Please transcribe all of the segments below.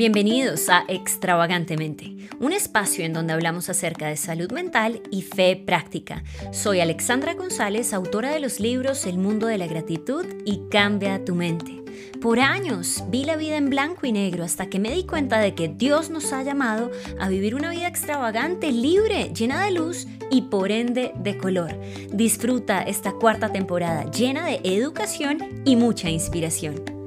Bienvenidos a Extravagantemente, un espacio en donde hablamos acerca de salud mental y fe práctica. Soy Alexandra González, autora de los libros El mundo de la gratitud y Cambia tu mente. Por años vi la vida en blanco y negro hasta que me di cuenta de que Dios nos ha llamado a vivir una vida extravagante, libre, llena de luz y por ende de color. Disfruta esta cuarta temporada llena de educación y mucha inspiración.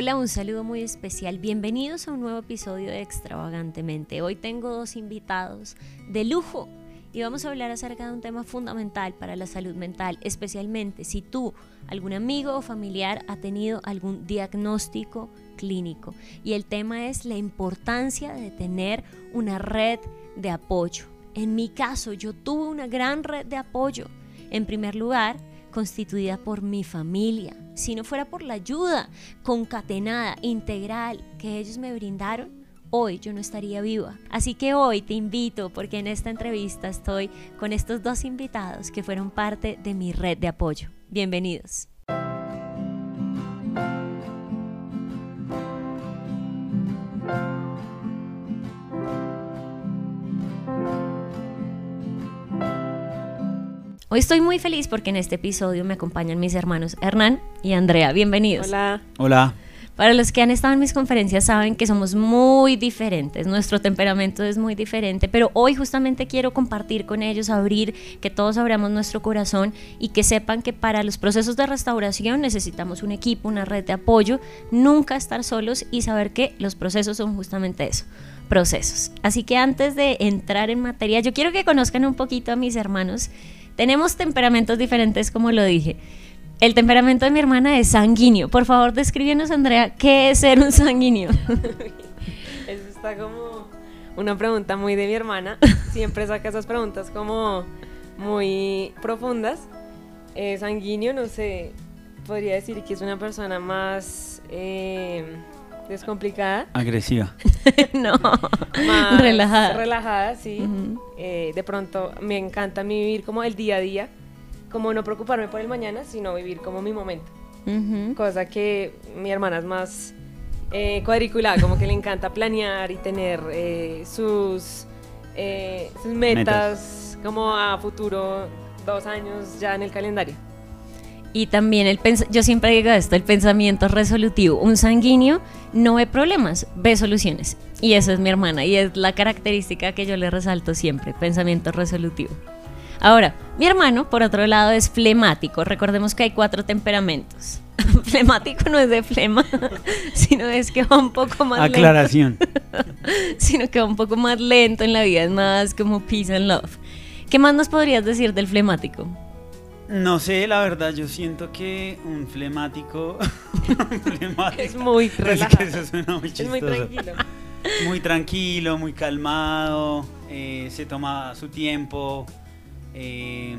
Hola, un saludo muy especial. Bienvenidos a un nuevo episodio de Extravagantemente. Hoy tengo dos invitados de lujo y vamos a hablar acerca de un tema fundamental para la salud mental, especialmente si tú, algún amigo o familiar ha tenido algún diagnóstico clínico. Y el tema es la importancia de tener una red de apoyo. En mi caso, yo tuve una gran red de apoyo. En primer lugar, constituida por mi familia. Si no fuera por la ayuda concatenada, integral que ellos me brindaron, hoy yo no estaría viva. Así que hoy te invito, porque en esta entrevista estoy con estos dos invitados que fueron parte de mi red de apoyo. Bienvenidos. Hoy estoy muy feliz porque en este episodio me acompañan mis hermanos Hernán y Andrea. Bienvenidos. Hola. Hola. Para los que han estado en mis conferencias saben que somos muy diferentes, nuestro temperamento es muy diferente, pero hoy justamente quiero compartir con ellos, abrir, que todos abramos nuestro corazón y que sepan que para los procesos de restauración necesitamos un equipo, una red de apoyo, nunca estar solos y saber que los procesos son justamente eso, procesos. Así que antes de entrar en materia, yo quiero que conozcan un poquito a mis hermanos tenemos temperamentos diferentes, como lo dije. El temperamento de mi hermana es sanguíneo. Por favor, descríbenos, Andrea, ¿qué es ser un sanguíneo? Eso está como una pregunta muy de mi hermana. Siempre saca esas preguntas como muy profundas. Eh, sanguíneo, no sé, podría decir que es una persona más eh, descomplicada. Agresiva. no, Más relajada. Relajada, sí. Eh, de pronto me encanta a mí vivir como el día a día, como no preocuparme por el mañana, sino vivir como mi momento. Cosa que mi hermana es más eh, cuadriculada, como que le encanta planear y tener eh, sus, eh, sus metas, como a futuro, dos años ya en el calendario. Y también el yo siempre digo esto, el pensamiento resolutivo. Un sanguíneo no ve problemas, ve soluciones. Y eso es mi hermana y es la característica que yo le resalto siempre, pensamiento resolutivo. Ahora, mi hermano, por otro lado, es flemático. Recordemos que hay cuatro temperamentos. flemático no es de flema, sino es que va un poco más lento. Aclaración. Sino que va un poco más lento en la vida, es más como peace and love. ¿Qué más nos podrías decir del flemático? No sé, la verdad, yo siento que un flemático. flemático Es muy es que relajado. eso suena muy Es muy tranquilo. Muy tranquilo, muy calmado, eh, se toma su tiempo. eh,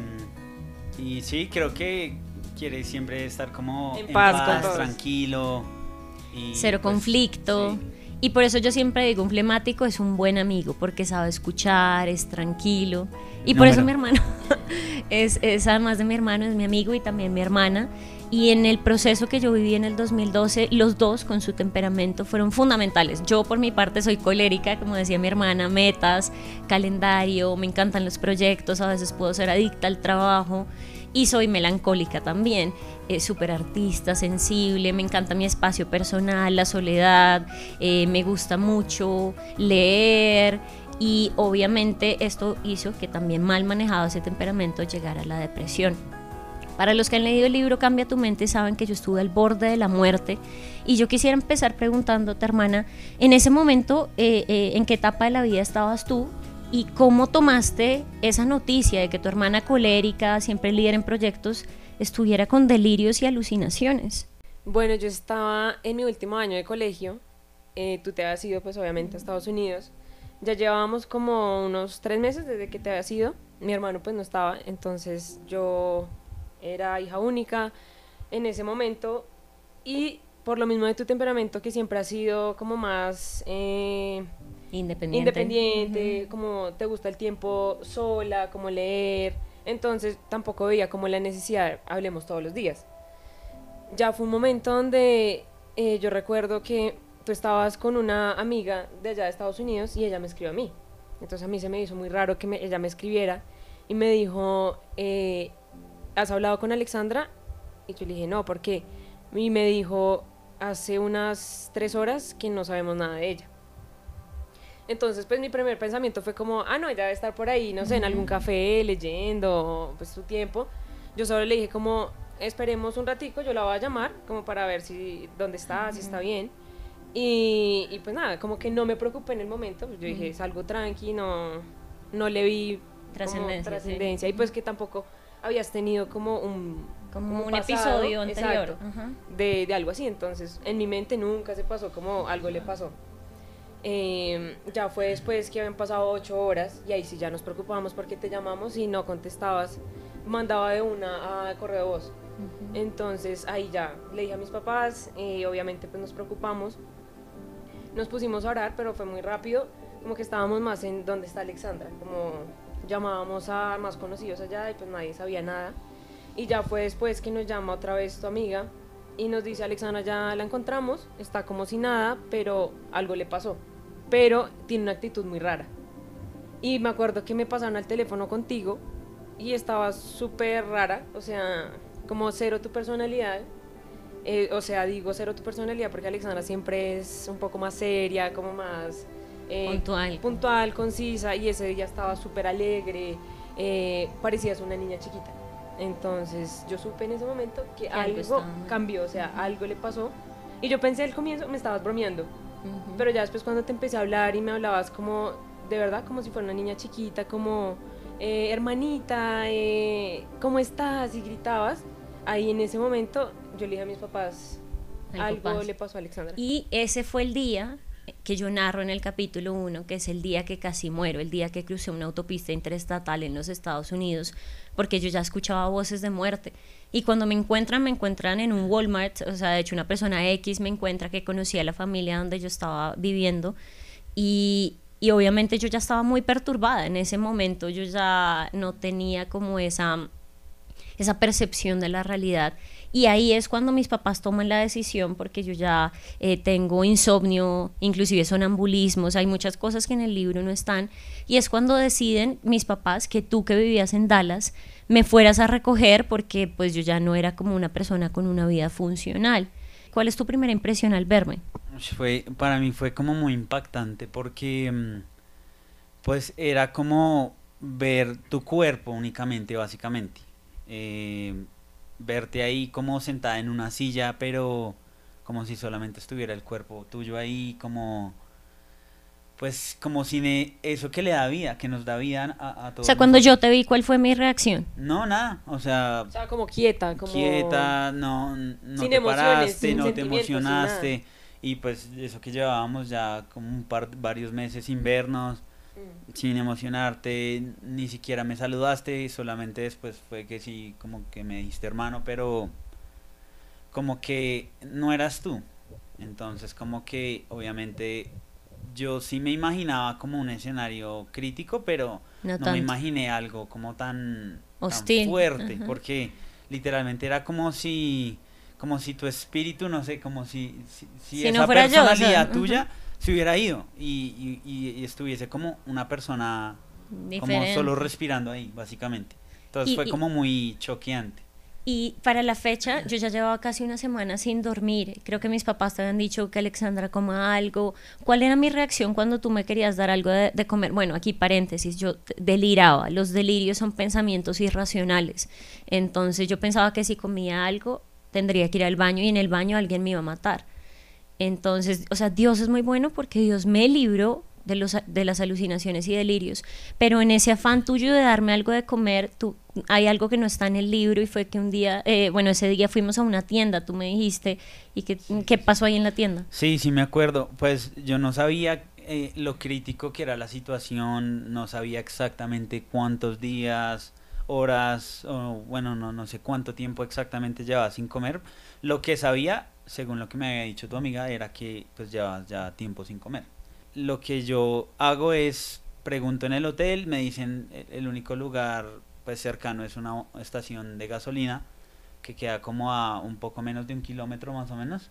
y sí, creo que quiere siempre estar como En en, paz paz, con todos. tranquilo. y, Cero pues, conflicto. sí. Y por eso yo siempre digo, un flemático es un buen amigo, porque sabe escuchar, es tranquilo. Y por eso mi Número. hermano es, es, además de mi hermano, es mi amigo y también mi hermana. Y en el proceso que yo viví en el 2012, los dos con su temperamento fueron fundamentales. Yo por mi parte soy colérica, como decía mi hermana, metas, calendario, me encantan los proyectos, a veces puedo ser adicta al trabajo y soy melancólica también, eh, súper artista, sensible, me encanta mi espacio personal, la soledad, eh, me gusta mucho leer y obviamente esto hizo que también mal manejado ese temperamento llegara a la depresión. Para los que han leído el libro Cambia tu mente saben que yo estuve al borde de la muerte y yo quisiera empezar preguntándote, hermana, en ese momento, eh, eh, ¿en qué etapa de la vida estabas tú y cómo tomaste esa noticia de que tu hermana colérica, siempre líder en proyectos, estuviera con delirios y alucinaciones? Bueno, yo estaba en mi último año de colegio. eh, tú te habías ido, pues obviamente, a Estados Unidos. Ya llevábamos como unos tres meses desde que te habías ido. Mi hermano, pues no estaba. Entonces yo era hija única en ese momento. Y por lo mismo de tu temperamento, que siempre ha sido como más eh, Independiente. independiente, como te gusta el tiempo sola, como leer. Entonces tampoco veía como la necesidad, hablemos todos los días. Ya fue un momento donde eh, yo recuerdo que tú estabas con una amiga de allá de Estados Unidos y ella me escribió a mí. Entonces a mí se me hizo muy raro que me- ella me escribiera y me dijo, eh, ¿has hablado con Alexandra? Y yo le dije, no, ¿por qué? Y me dijo, hace unas tres horas que no sabemos nada de ella. Entonces, pues mi primer pensamiento fue como, ah, no, ella debe estar por ahí, no sé, en algún café, leyendo, pues su tiempo. Yo solo le dije como, esperemos un ratico, yo la voy a llamar, como para ver si, dónde está, si está bien. Y, y pues nada, como que no me preocupé en el momento, yo dije, salgo tranqui, no, no le vi como Trascendencia, sí. y pues que tampoco habías tenido como un Como un pasado, episodio anterior. exacto, Ajá. de, de algo así. Entonces, en mi mente nunca se pasó como algo le pasó. Eh, ya fue después que habían pasado ocho horas y ahí sí ya nos preocupamos porque te llamamos y no contestabas. Mandaba de una a correo de voz. Entonces ahí ya le dije a mis papás, eh, obviamente pues nos preocupamos. Nos pusimos a orar, pero fue muy rápido, como que estábamos más en dónde está Alexandra, como llamábamos a más conocidos allá y pues nadie sabía nada. Y ya fue después que nos llama otra vez tu amiga y nos dice, Alexandra, ya la encontramos, está como si nada, pero algo le pasó. Pero tiene una actitud muy rara. Y me acuerdo que me pasaron al teléfono contigo y estaba súper rara, o sea, como cero tu personalidad. Eh, o sea, digo cero tu personalidad porque Alexandra siempre es un poco más seria, como más eh, Puntual. puntual, concisa, y ese día estaba súper alegre, eh, parecías una niña chiquita. Entonces yo supe en ese momento que, Que algo algo, cambió, o sea, algo le pasó. Y yo pensé al comienzo, me estabas bromeando, Ujú. pero ya después cuando te empecé a hablar y me hablabas como, de verdad, como si fuera una niña chiquita, como, eh, hermanita, eh, ¿cómo estás? Y gritabas, ahí en ese momento yo le dije a mis papás, Algo algo, pasa. le pasó a Alexandra. Y ese fue el día que yo narro en el capítulo 1, que es el día que casi muero, el día que crucé una autopista interestatal en los Estados Unidos, porque yo ya escuchaba voces de muerte. Y cuando me encuentran, me encuentran en un Walmart, o sea, de hecho una persona X me encuentra que conocía la familia donde yo estaba viviendo y, y obviamente yo ya estaba muy perturbada en ese momento, yo ya no tenía como esa esa percepción de la realidad. Y ahí es cuando mis papás toman la decisión, porque yo ya eh, tengo insomnio, inclusive sonambulismos, hay muchas cosas que en el libro no están. Y es cuando deciden mis papás que tú que vivías en Dallas me fueras a recoger porque pues yo ya no era como una persona con una vida funcional. ¿Cuál es tu primera impresión al verme? Fue, para mí fue como muy impactante porque mm, pues era como ver tu cuerpo únicamente, básicamente. Eh, verte ahí como sentada en una silla, pero como si solamente estuviera el cuerpo tuyo ahí, como pues como sin e- eso que le da vida, que nos da vida a, a O todos. sea, cuando yo te vi, ¿cuál fue mi reacción? No, nada, o sea, O sea, como quieta, como... quieta, no, no Sin te emociones, paraste, sin no te emocionaste. Y pues eso que llevábamos ya como un par, varios meses sin vernos, Mm. sin emocionarte, ni siquiera me saludaste, solamente después fue que sí, como que me dijiste hermano, pero como que no eras tú. Entonces como que obviamente yo sí me imaginaba como un escenario crítico, pero No me imaginé algo como tan, tan Hostil, fuerte, ajá. porque literalmente era como si como si tu espíritu, no sé, como si, si, si Si no esa fuera yo, o sea, personalidad tuya se hubiera ido y, y- y- estuviese como una persona como Diferente. solo respirando ahí, básicamente. Entonces Y- fue como muy choqueante. Y para la fecha, yo ya llevaba casi una semana sin dormir. Creo que mis papás te habían dicho que Alexandra coma algo. ¿Cuál era mi reacción cuando tú me querías dar algo de, de comer? Bueno, aquí paréntesis, yo deliraba. Los delirios son pensamientos irracionales. Entonces yo pensaba que si comía algo, tendría que ir al baño y en el baño alguien me iba a matar. Entonces, o sea, Dios es muy bueno porque Dios me libró de, los, de las alucinaciones y delirios, pero en ese afán tuyo de darme algo de comer, tú, hay algo que no está en el libro y fue que un día, eh, bueno, ese día fuimos a una tienda, tú me dijiste, y que, ¿qué pasó ahí en la tienda? Sí, sí me acuerdo. Pues yo no sabía eh, lo crítico que era la situación, no sabía exactamente cuántos días, horas, o bueno, no, no sé cuánto tiempo exactamente llevaba sin comer. Lo que sabía, según lo que me había dicho tu amiga, era que pues llevabas ya tiempo sin comer. Lo que yo hago es, pregunto en el hotel, me dicen el, el único lugar pues cercano es una estación de gasolina que queda como a un poco menos de un kilómetro más o menos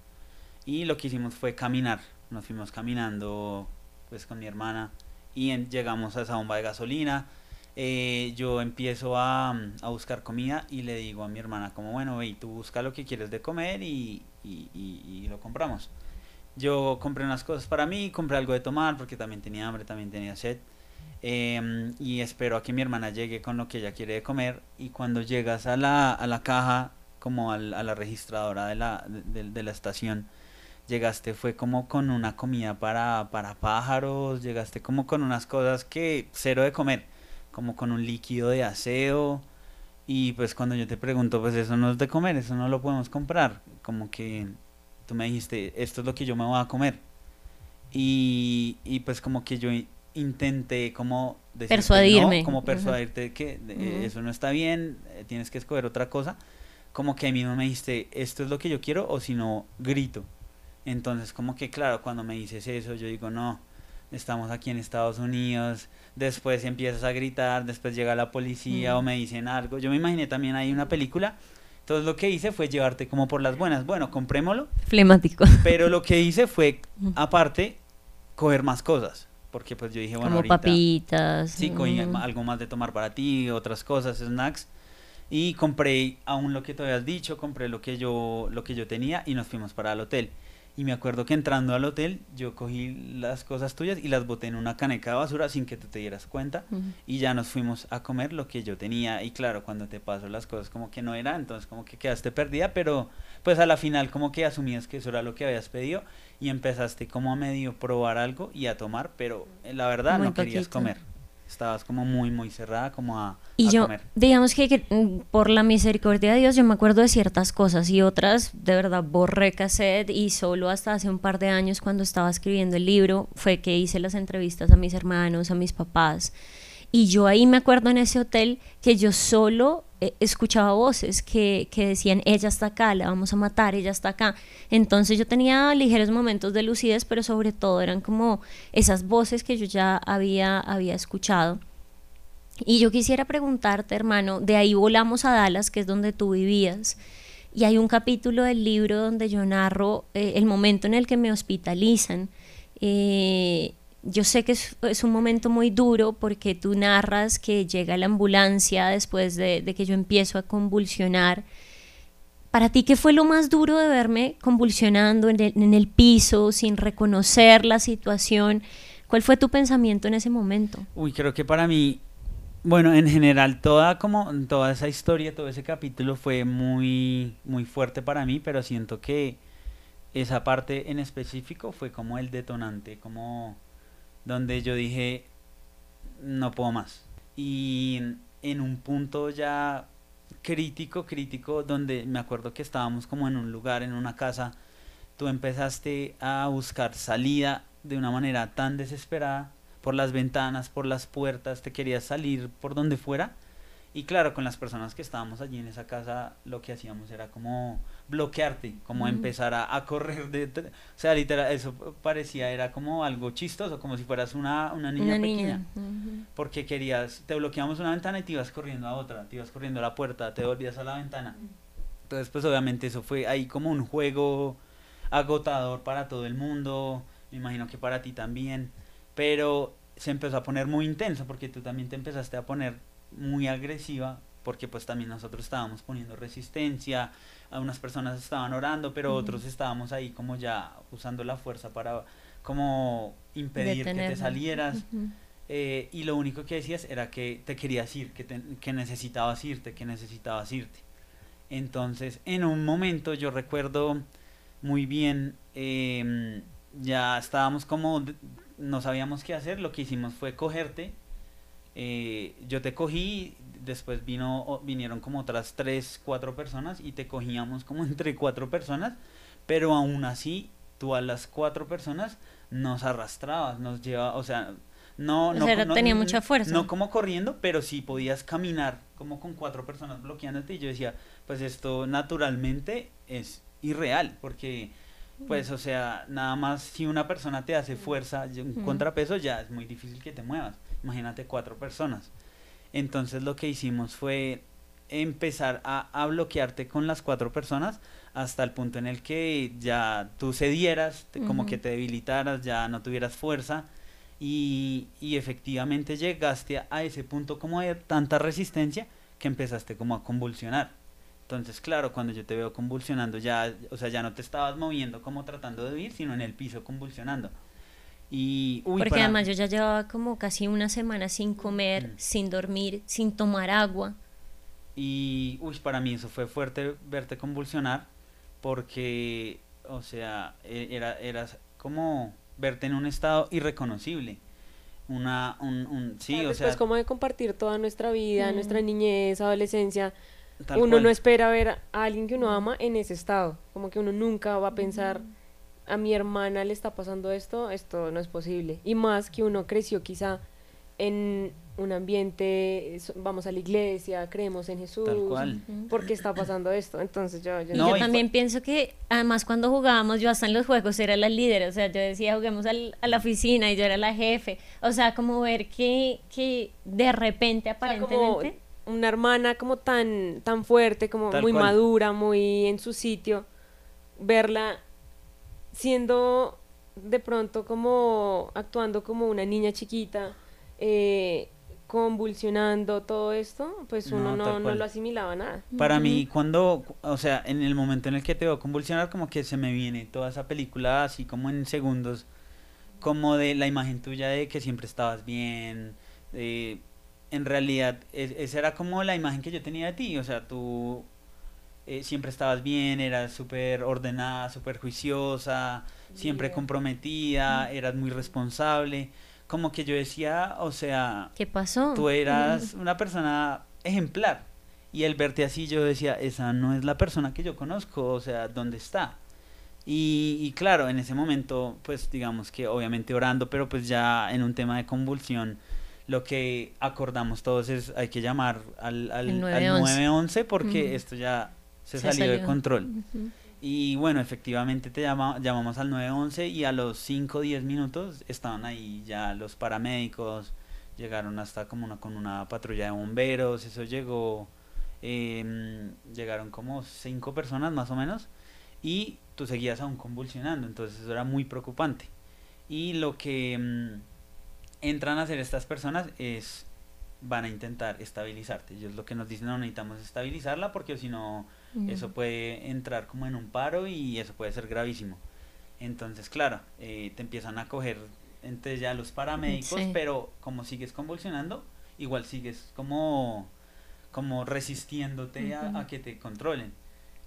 Y lo que hicimos fue caminar. Nos fuimos caminando pues con mi hermana y llegamos a esa bomba de gasolina. Eh, yo empiezo a, a, buscar comida y le digo a mi hermana como bueno, ve, tú busca lo que quieres de comer y, y, y, lo compramos. Yo compré unas cosas para mí, compré algo de tomar porque también tenía hambre, también tenía sed. Em, y espero a que mi hermana llegue con lo que ella quiere de comer y cuando llegas a la, a la caja como a la registradora de la, de la estación llegaste fue como con una comida para, para pájaros, llegaste como con unas cosas que cero de comer, como con un líquido de aseo. Y pues cuando yo te pregunto, pues eso no es de comer, eso no lo podemos comprar. Como que tú me dijiste, esto es lo que yo me voy a comer. Y, y pues como que yo intenté como persuadirme. como persuadirte que eso no está bien, eh, tienes que escoger otra cosa. Como que a mí no me dijiste, esto es lo que yo quiero, o si no, grito. Entonces, como que claro, cuando me dices eso, yo digo, no, estamos aquí en Estados Unidos, después empiezas a gritar, después llega la policía o me dicen algo. Yo me imaginé también ahí una película. Entonces lo que hice fue llevarte como por las buenas. Bueno, comprémoslo. Flemático. Pero lo que hice fue, aparte, coger más cosas. Porque pues yo dije, bueno, como papitas. Sí, cogí algo más de tomar para ti, otras cosas, snacks. Y compré aún lo que te habías dicho, compré lo que yo, lo que yo tenía y nos fuimos para el hotel. Y me acuerdo que entrando al hotel, yo cogí las cosas tuyas y las boté en una caneca de basura sin que tú te dieras cuenta. Y ya nos fuimos a comer lo que yo tenía. Y claro, cuando te paso las cosas como que no era, entonces como que quedaste perdida, pero pues a la final como que asumías que eso era lo que habías pedido y empezaste como a medio probar algo y a tomar, pero eh, la verdad no querías comer estabas como muy, muy cerrada como a, y yo, digamos que, mm, por la misericordia de Dios, yo me acuerdo de ciertas cosas y otras, de verdad, borré cassette y solo hasta hace un par de años cuando estaba escribiendo el libro fue que hice las entrevistas a mis hermanos, a mis papás. Y yo ahí me acuerdo en ese hotel que yo solo eh, escuchaba voces que, que, decían, ella está acá, la vamos a matar, ella está acá. Entonces yo tenía ligeros momentos de lucidez, pero sobre todo eran como esas voces que yo ya había, había escuchado. Y yo quisiera preguntarte, hermano, de ahí volamos a Dallas, que es donde tú vivías. Y hay un capítulo del libro donde yo narro eh, el momento en el que me hospitalizan. Eh, yo sé que es, un momento muy duro porque tú narras que llega la ambulancia después de, que yo empiezo a convulsionar. Para ti, ¿qué fue lo más duro de verme convulsionando en el, en el piso, sin reconocer la situación? ¿Cuál fue tu pensamiento en ese momento? Uy, creo que para mí, bueno, en general, toda, como, toda esa historia, todo ese capítulo fue muy, muy fuerte para mí, pero siento que esa parte en específico fue como el detonante, como donde yo dije, no puedo más. Y en un punto ya crítico, crítico, donde me acuerdo que estábamos como en un lugar, en una casa, tú empezaste a buscar salida de una manera tan desesperada, por las ventanas, por las puertas, te querías salir por donde fuera. Y claro, con las personas que estábamos allí en esa casa, lo que hacíamos era como bloquearte, como empezar a, correr de... O sea, literal, eso parecía, era como algo chistoso, como si fueras una, una niña pequeña. Porque querías, te bloqueamos una ventana y te ibas corriendo a otra, te ibas corriendo a la puerta, te volvías a la ventana. Entonces, pues obviamente eso fue ahí como un juego agotador para todo el mundo, me imagino que para ti también, pero se empezó a poner muy intenso porque tú también te empezaste a poner muy agresiva porque pues también nosotros estábamos poniendo resistencia, algunas personas estaban orando, pero otros estábamos ahí como ya usando la fuerza para como impedir que te salieras. Eh, y lo único que decías era que te querías ir, que, que necesitabas irte, que necesitabas irte. Entonces, en un momento yo recuerdo muy bien, em, ya estábamos como, no sabíamos qué hacer, lo que hicimos fue cogerte, eh, yo te cogí, después vino, vinieron como otras tres, cuatro personas y te cogíamos como entre cuatro personas, pero aún así tú a las cuatro personas nos arrastrabas, nos llevaba, o sea, no, no, no, tenía mucha fuerza. No como corriendo, pero sí podías caminar como con cuatro personas bloqueándote y yo decía, pues esto naturalmente es irreal, porque pues o sea, nada más si una persona te hace fuerza, un contrapeso ya es muy difícil que te muevas. Imagínate cuatro personas. Entonces lo que hicimos fue empezar a, bloquearte con las cuatro personas hasta el punto en el que ya tú cedieras, como que te debilitaras, ya no tuvieras fuerza y, y, efectivamente llegaste a ese punto como de tanta resistencia que empezaste como a convulsionar. Entonces, claro, cuando yo te veo convulsionando, ya, o sea, ya no te estabas moviendo como tratando de huir, sino en el piso convulsionando. Y, Porque además yo ya llevaba como casi una semana sin comer, sin dormir, sin tomar agua. Y, uy, para mí eso fue fuerte verte convulsionar, porque, o sea, e, era, era como verte en un estado irreconocible. Una, un, un sí, o sea... como de compartir toda nuestra vida, nuestra niñez, adolescencia, uno no espera ver a alguien que uno ama en ese estado, como que uno nunca va a pensar a mi hermana le está pasando esto, esto no es posible. Y más que uno creció quizá en un ambiente, vamos a la iglesia, creemos en Jesús, Tal porque está pasando esto. Entonces yo, yo, yo también pienso que además cuando jugábamos yo hasta en los juegos era la líder, o sea, yo decía juguemos al, a la oficina y yo era la jefe, o sea, como ver que, que de repente aparentemente... una hermana como tan, tan fuerte, como muy madura, muy en su sitio, verla siendo de pronto como actuando como una niña chiquita, eh, convulsionando todo esto, pues uno no, no, lo asimilaba nada. Para mí, cuando, o sea, en el momento en el que te veo convulsionar, como que se me viene toda esa película así como en segundos, como de la imagen tuya de que siempre estabas bien, en realidad, esa era como la imagen que yo tenía de ti, o sea, tú eh, siempre estabas bien, eras súper ordenada, súper juiciosa, siempre comprometida, eras muy responsable. Como que yo decía, o sea... ¿Qué pasó? Tú eras una persona ejemplar. Y el verte así, yo decía, esa no es la persona que yo conozco, o sea, ¿dónde está? Y, y, claro, en ese momento, pues digamos que obviamente orando, pero pues ya en un tema de convulsión, lo que acordamos todos es hay que llamar al, al, 911 porque esto ya se, salió, de control. Y bueno, efectivamente te llama, llamamos al 911 y a los 5 o 10 minutos estaban ahí ya los paramédicos, llegaron hasta como una, con una patrulla de bomberos, eso llegó, em, llegaron como 5 personas más o menos y tú seguías aún convulsionando, entonces eso era muy preocupante. Y lo que em, entran a hacer estas personas es, van a intentar estabilizarte. Ellos lo que nos dicen, no necesitamos estabilizarla porque si no eso puede entrar como en un paro y eso puede ser gravísimo. Entonces, claro, eh, te empiezan a coger entre ya los paramédicos, pero como sigues convulsionando, igual sigues como, como resistiéndote a, que te controlen.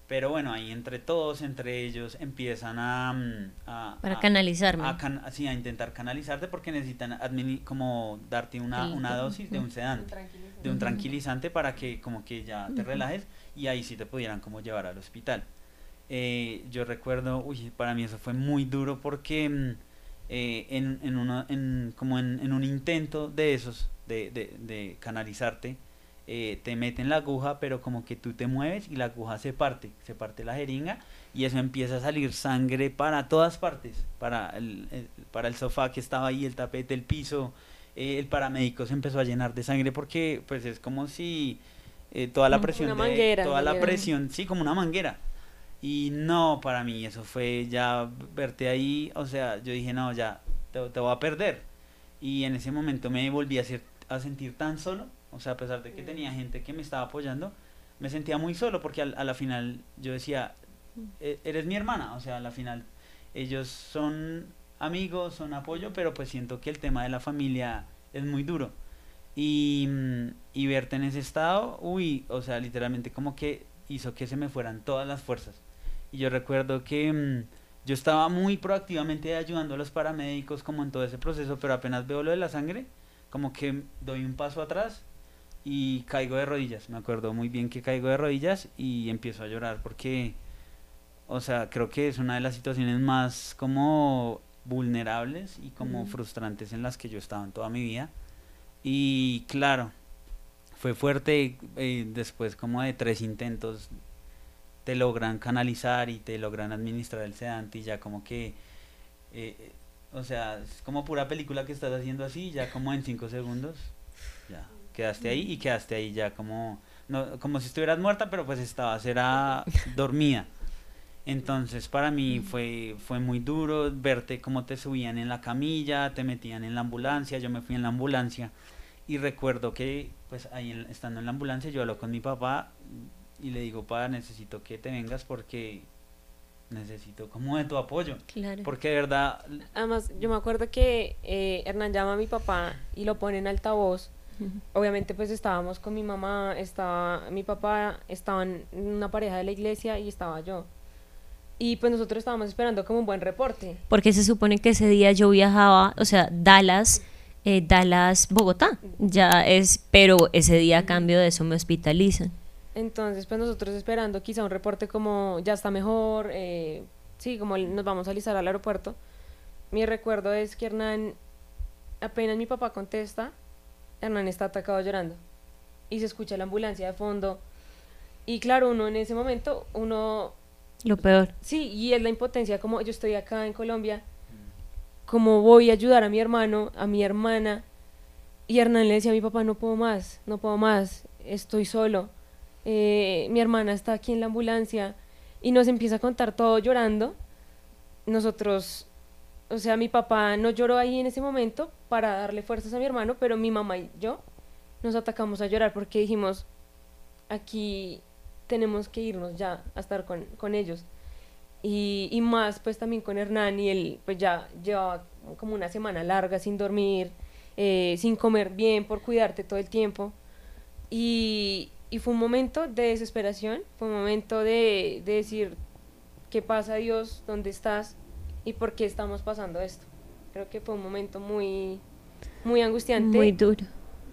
Pero bueno, ahí entre todos, entre ellos, empiezan a... Mm, Para canalizarme. A, a intentar canalizarte porque necesitan como darte una, una dosis de un sedante, de un tranquilizante para que como que ya te relajes y ahí sí te pudieran como llevar al hospital. Eh, yo recuerdo, uy, para mí eso fue muy duro porque mm, eh, en, en, uno, en, como en, en, un intento de esos, de, de, de canalizarte, eh, te meten la aguja, pero como que tú te mueves y la aguja se parte, se parte la jeringa y eso empieza a salir sangre para todas partes, para el, para el sofá que estaba ahí, el tapete, el piso, el paramédico se empezó a llenar de sangre porque pues es como si eh, toda la presión toda la presión sí como una manguera. Y no para mí eso fue ya verte ahí o sea yo dije no ya te, te voy a perder y en ese momento me volví a, a sentir tan solo o sea a pesar de que tenía gente que me estaba apoyando me sentía muy solo porque a, la final yo decía e, eres mi hermana o sea a la final ellos son amigos son apoyo pero pues siento que el tema de la familia es muy duro y, mm, y verte en ese estado, uy, o sea, literalmente como que hizo que se me fueran todas las fuerzas. Y yo recuerdo que mm, yo estaba muy proactivamente ayudando a los paramédicos como en todo ese proceso, pero apenas veo lo de la sangre, como que doy un paso atrás y caigo de rodillas. Me acuerdo muy bien que caigo de rodillas y empiezo a llorar porque, o sea, creo que es una de las situaciones más como vulnerables y como frustrantes en las que yo estaba en toda mi vida y claro, fue fuerte eh, después como de tres intentos te logran canalizar y te logran administrar el sedante y ya como que, eh, o sea, es como pura película que estás haciendo así, ya como en cinco segundos, ya, quedaste ahí y quedaste ahí ya como, no, como si estuvieras muerta, pero pues estabas, era dormida. Entonces para mí fue, fue muy duro verte cómo te subían en la camilla, te metían en la ambulancia, yo me fui en la ambulancia y recuerdo que pues ahí estando en la ambulancia yo hablo con mi papá y le digo, papá, necesito que te vengas porque necesito como de tu apoyo. Claro. Porque de verdad... Además, yo me acuerdo que eh, Hernán llama a mi papá y lo pone en altavoz. Obviamente pues estábamos con mi mamá, estaba mi papá, estaban una pareja de la iglesia y estaba yo. Y pues nosotros estábamos esperando como un buen reporte. Porque se supone que ese día yo viajaba, o sea, Dallas, eh, Dallas, Bogotá, ya es, pero ese día a cambio de eso me hospitalizan. Entonces, pues nosotros esperando quizá un reporte como ya está mejor, eh, sí, como nos vamos a alistar al aeropuerto. Mi recuerdo es que Hernán, apenas mi papá contesta, Hernán está atacado llorando. Y se escucha la ambulancia de fondo. Y claro, uno en ese momento, uno... Lo peor. Sí, y es la impotencia, como yo estoy acá en Colombia, como voy a ayudar a mi hermano, a mi hermana. Y Hernán le decía a mi papá, no puedo más, no puedo más, estoy solo eh, mi hermana está aquí en la ambulancia y nos empieza a contar todo llorando. Nosotros, o sea, mi papá no lloró ahí en ese momento para darle fuerzas a mi hermano, pero mi mamá y yo nos atacamos a llorar porque dijimos, aquí tenemos que irnos ya a estar con, ellos. Y, y, más pues también con Hernán y él pues ya llevaba como una semana larga sin dormir, eh, sin comer bien por cuidarte todo el tiempo. Y, y fue un momento de desesperación, fue un momento de, decir, ¿qué pasa Dios? ¿Dónde estás? ¿Y por qué estamos pasando esto? Creo que fue un momento muy, muy angustiante. Muy duro.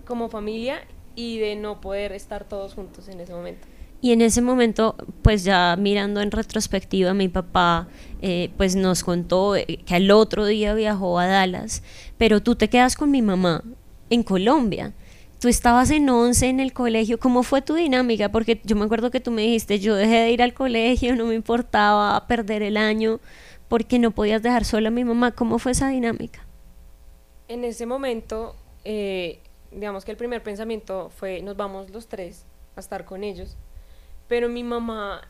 Como familia y de no poder estar todos juntos en ese momento. Y en ese momento, pues ya mirando en retrospectiva, mi papá eh, pues nos contó eh, que al otro día viajó a Dallas, pero tú te quedas con mi mamá en Colombia tú estabas en 11 en el colegio, ¿cómo fue tu dinámica? Porque yo me acuerdo que tú me dijiste, yo dejé de ir al colegio, no me importaba perder el año, porque no podías dejar sola a mi mamá. ¿Cómo fue esa dinámica? En ese momento, eh, digamos que el primer pensamiento fue, nos vamos los tres a estar con ellos, pero mi mamá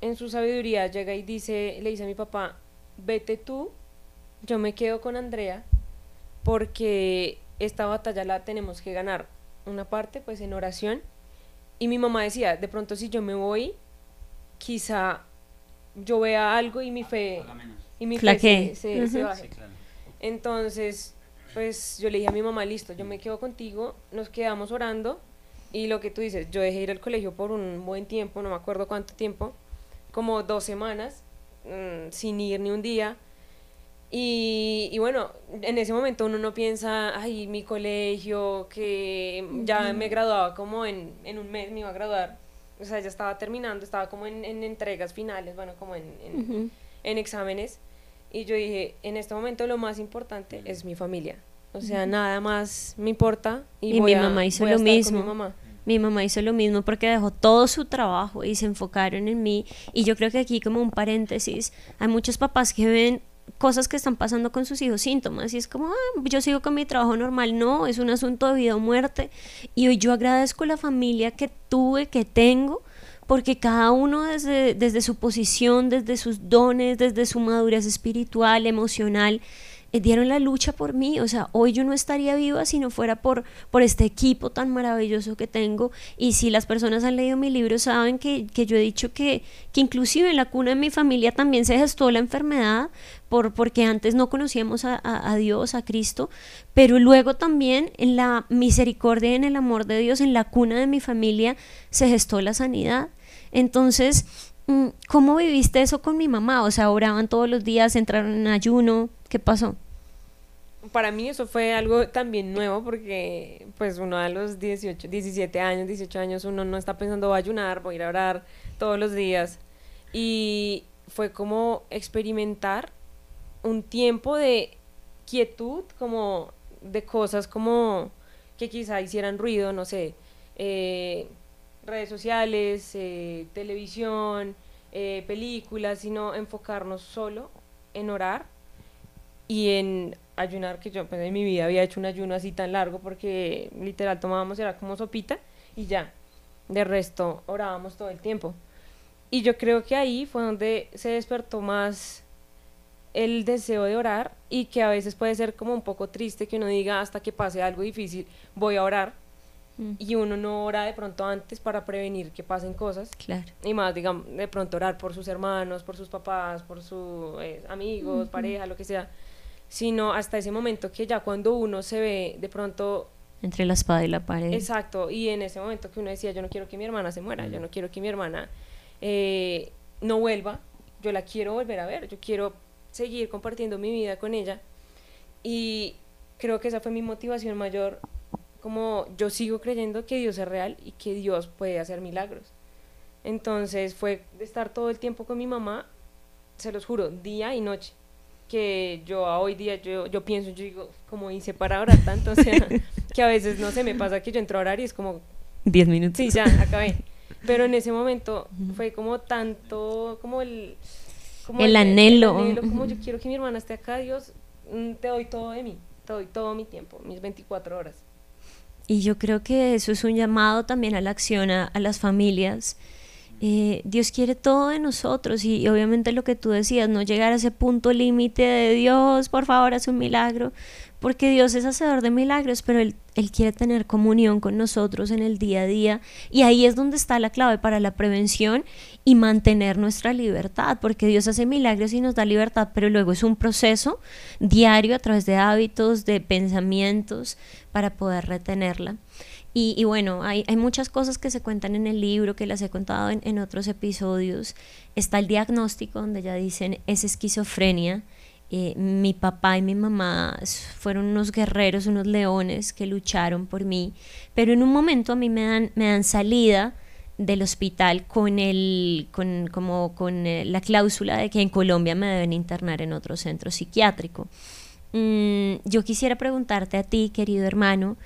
en su sabiduría llega y dice, le dice a mi papá, vete tú, yo me quedo con Andrea, porque esta batalla la tenemos que ganar una parte pues en oración y mi mamá decía, de pronto si yo me voy, quizá yo vea algo y mi fe, y mi fe se, se, baje. Entonces, pues yo le dije a mi mamá, listo, yo me quedo contigo, nos quedamos orando y lo que tú dices, yo dejé ir al colegio por un buen tiempo, no me acuerdo cuánto tiempo, como dos semanas, mm, sin ir ni un día y, bueno, en ese momento uno no piensa, ay, mi colegio, que ya me graduaba como en, en un mes, me iba a graduar. O sea, ya estaba terminando, estaba como en, en entregas finales, bueno, como en, en, exámenes. Y yo dije, en este momento lo más importante es mi familia. O sea, nada más me importa. Y, mi mamá hizo lo mismo. Mi mamá. Mi mamá hizo lo mismo porque dejó todo su trabajo y se enfocaron en mí. Y yo creo que aquí como un paréntesis, hay muchos papás que ven cosas que están pasando con sus hijos, síntomas, y es como, ah, yo sigo con mi trabajo normal, no, es un asunto de vida o muerte, y hoy yo agradezco la familia que tuve, que tengo, porque cada uno desde, desde su posición, desde sus dones, desde su madurez espiritual, emocional, dieron la lucha por mí, o sea, hoy yo no estaría viva si no fuera por, por este equipo tan maravilloso que tengo. Y si las personas han leído mi libro saben que, yo he dicho que, que inclusive en la cuna de mi familia también se gestó la enfermedad por, porque antes no conocíamos a, a, Dios, a Cristo, pero luego también en la misericordia y en el amor de Dios, en la cuna de mi familia, se gestó la sanidad. Entonces, ¿cómo viviste eso con mi mamá? O sea, oraban todos los días, entraron en ayuno, ¿qué pasó? Para mí eso fue algo también nuevo porque pues uno a los 18, 17 años, 18 años uno no está pensando voy a ayunar, voy a ir a orar todos los días y fue como experimentar un tiempo de quietud, como de cosas como que quizá hicieran ruido, no sé, eh, redes sociales, eh, televisión, eh, películas, sino enfocarnos solo en orar y en ayunar, que yo pues, en mi vida había hecho un ayuno así tan largo porque literal tomábamos, era como sopita y ya, de resto orábamos todo el tiempo. Y yo creo que ahí fue donde se despertó más el deseo de orar y que a veces puede ser como un poco triste que uno diga hasta que pase algo difícil voy a orar mm. y uno no ora de pronto antes para prevenir que pasen cosas. Claro. Y más, digamos, de pronto orar por sus hermanos, por sus papás, por sus eh, amigos, pareja, lo que sea, sino hasta ese momento que ya cuando uno se ve de pronto entre la espada y la pared. Exacto, y en ese momento que uno decía, yo no quiero que mi hermana se muera, yo no quiero que mi hermana eh, no vuelva, yo la quiero volver a ver, yo quiero seguir compartiendo mi vida con ella. Y creo que esa fue mi motivación mayor, como yo sigo creyendo que Dios es real y que Dios puede hacer milagros. Entonces fue de estar todo el tiempo con mi mamá, se los juro, día y noche. Que yo a hoy día yo, yo pienso, yo digo, como hice para orar tanto, o sea, que a veces no sé, me pasa que yo entro a orar y es como... Diez minutos. Sí, ya, acabé. Pero en ese momento fue como tanto, como el el, anhelo. como yo quiero que mi hermana esté acá, Dios, mm, te doy todo de mí, te doy todo mi tiempo, mis 24 horas. Y yo creo que eso es un llamado también a la acción a, las familias. Eh, Dios quiere todo de nosotros y, obviamente lo que tú decías, no llegar a ese punto límite de Dios, por favor, haz un milagro, porque Dios es hacedor de milagros, pero él, él, quiere tener comunión con nosotros en el día a día y ahí es donde está la clave para la prevención y mantener nuestra libertad, porque Dios hace milagros y nos da libertad, pero luego es un proceso diario a través de hábitos, de pensamientos para poder retenerla. Y, bueno, hay, muchas cosas que se cuentan en el libro, que las he contado en otros episodios. Está el diagnóstico donde ya dicen es esquizofrenia eh, mi papá y mi mamá fueron unos guerreros, unos leones que lucharon por mí, pero en un momento a mí me dan, me dan salida del hospital con el con como con eh, la cláusula de que en Colombia me deben internar en otro centro psiquiátrico. Mm, yo quisiera preguntarte a ti, querido hermano,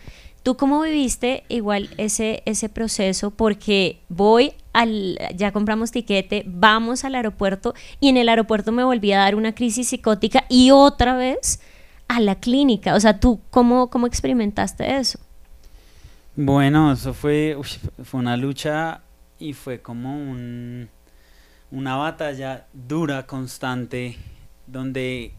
¿Tú cómo viviste igual ese, ese proceso? Porque voy al, ya compramos tiquete, vamos al aeropuerto y en el aeropuerto me volví a dar una crisis psicótica y otra vez a la clínica. O sea, ¿tú cómo, cómo experimentaste eso? Bueno, eso fue, fue una lucha y fue como un, una batalla dura, constante, donde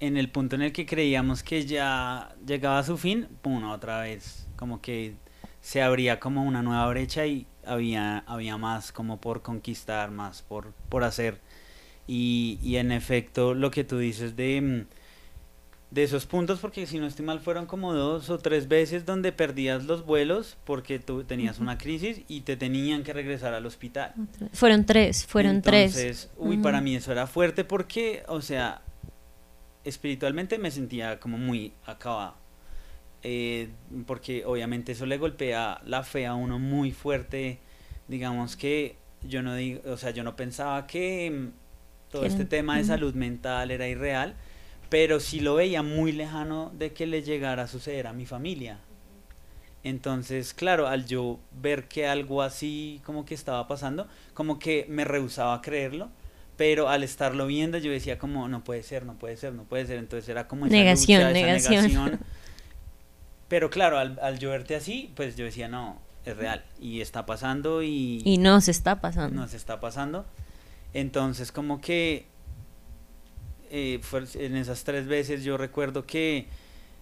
en el punto en el que creíamos que ya llegaba a su fin, pum, otra vez, como que se abría como una nueva brecha y había, había más como por conquistar, más por, por hacer. Y, y en efecto, lo que tú dices de, mm, de esos puntos, porque si no estoy mal, fueron como dos o tres veces donde perdías los vuelos porque tú tenías una crisis y te tenían que regresar al hospital. Fueron tres, fueron tres. Entonces, uy, para mí eso era fuerte porque, o sea, espiritualmente me sentía como muy acabado. Eh, porque obviamente eso le golpea la fe a uno muy fuerte. Digamos que yo no digo, o sea, yo no pensaba que mm, todo este tema de salud mental era irreal, pero sí lo veía muy lejano de que le llegara a suceder a mi familia. Entonces, claro, al yo ver que algo así como que estaba pasando, como que me rehusaba a creerlo pero al estarlo viendo yo decía como no puede ser, no puede ser, no puede ser, entonces era como esa negación, negación. Pero claro, al, al yo verte así, pues yo decía no, es real y está pasando y... Y no se está pasando. No se está pasando. Entonces como que eh, en esas tres veces yo recuerdo que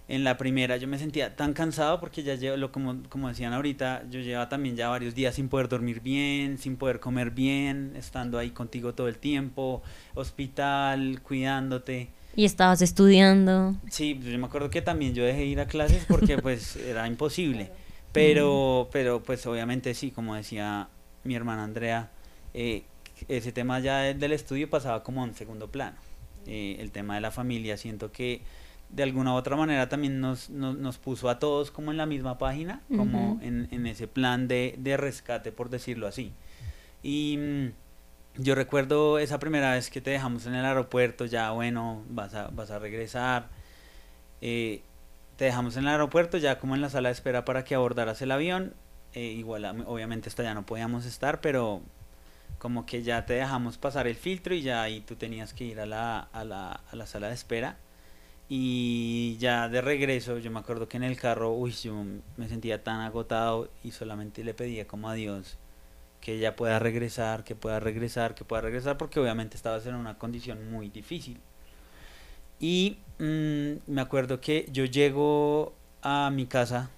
en la primera yo me sentía tan cansado porque ya llevo, lo, como, como decían ahorita, yo llevaba también ya varios días sin poder dormir bien, sin poder comer bien, estando ahí contigo todo el tiempo, hospital, cuidándote. Y estabas estudiando. Sí, pues yo me acuerdo que también yo dejé ir a clases porque pues era imposible. Pero, pero pues obviamente sí, como decía mi hermana Andrea, eh, ese tema ya del estudio pasaba como en segundo plano. Eh, el tema de la familia, siento que de alguna u otra manera también nos, nos, puso a todos como en la misma página, como en, en, ese plan de, de, rescate, por decirlo así. Y mm, yo recuerdo esa primera vez que te dejamos en el aeropuerto, ya bueno, vas a, vas a regresar. Eh, te dejamos en el aeropuerto, ya como en la sala de espera para que abordaras el avión. Eh, igual, obviamente, hasta ya no podíamos estar, pero como que ya te dejamos pasar el filtro y ya ahí tú tenías que ir a la, a la, a la sala de espera y ya de regreso, yo me acuerdo que en el carro, uy, yo me sentía tan agotado y solamente le pedía como a Dios que ella pueda regresar, que pueda regresar, que pueda regresar, porque obviamente estabas en una condición muy difícil. Y mm, me acuerdo que yo llego a mi casa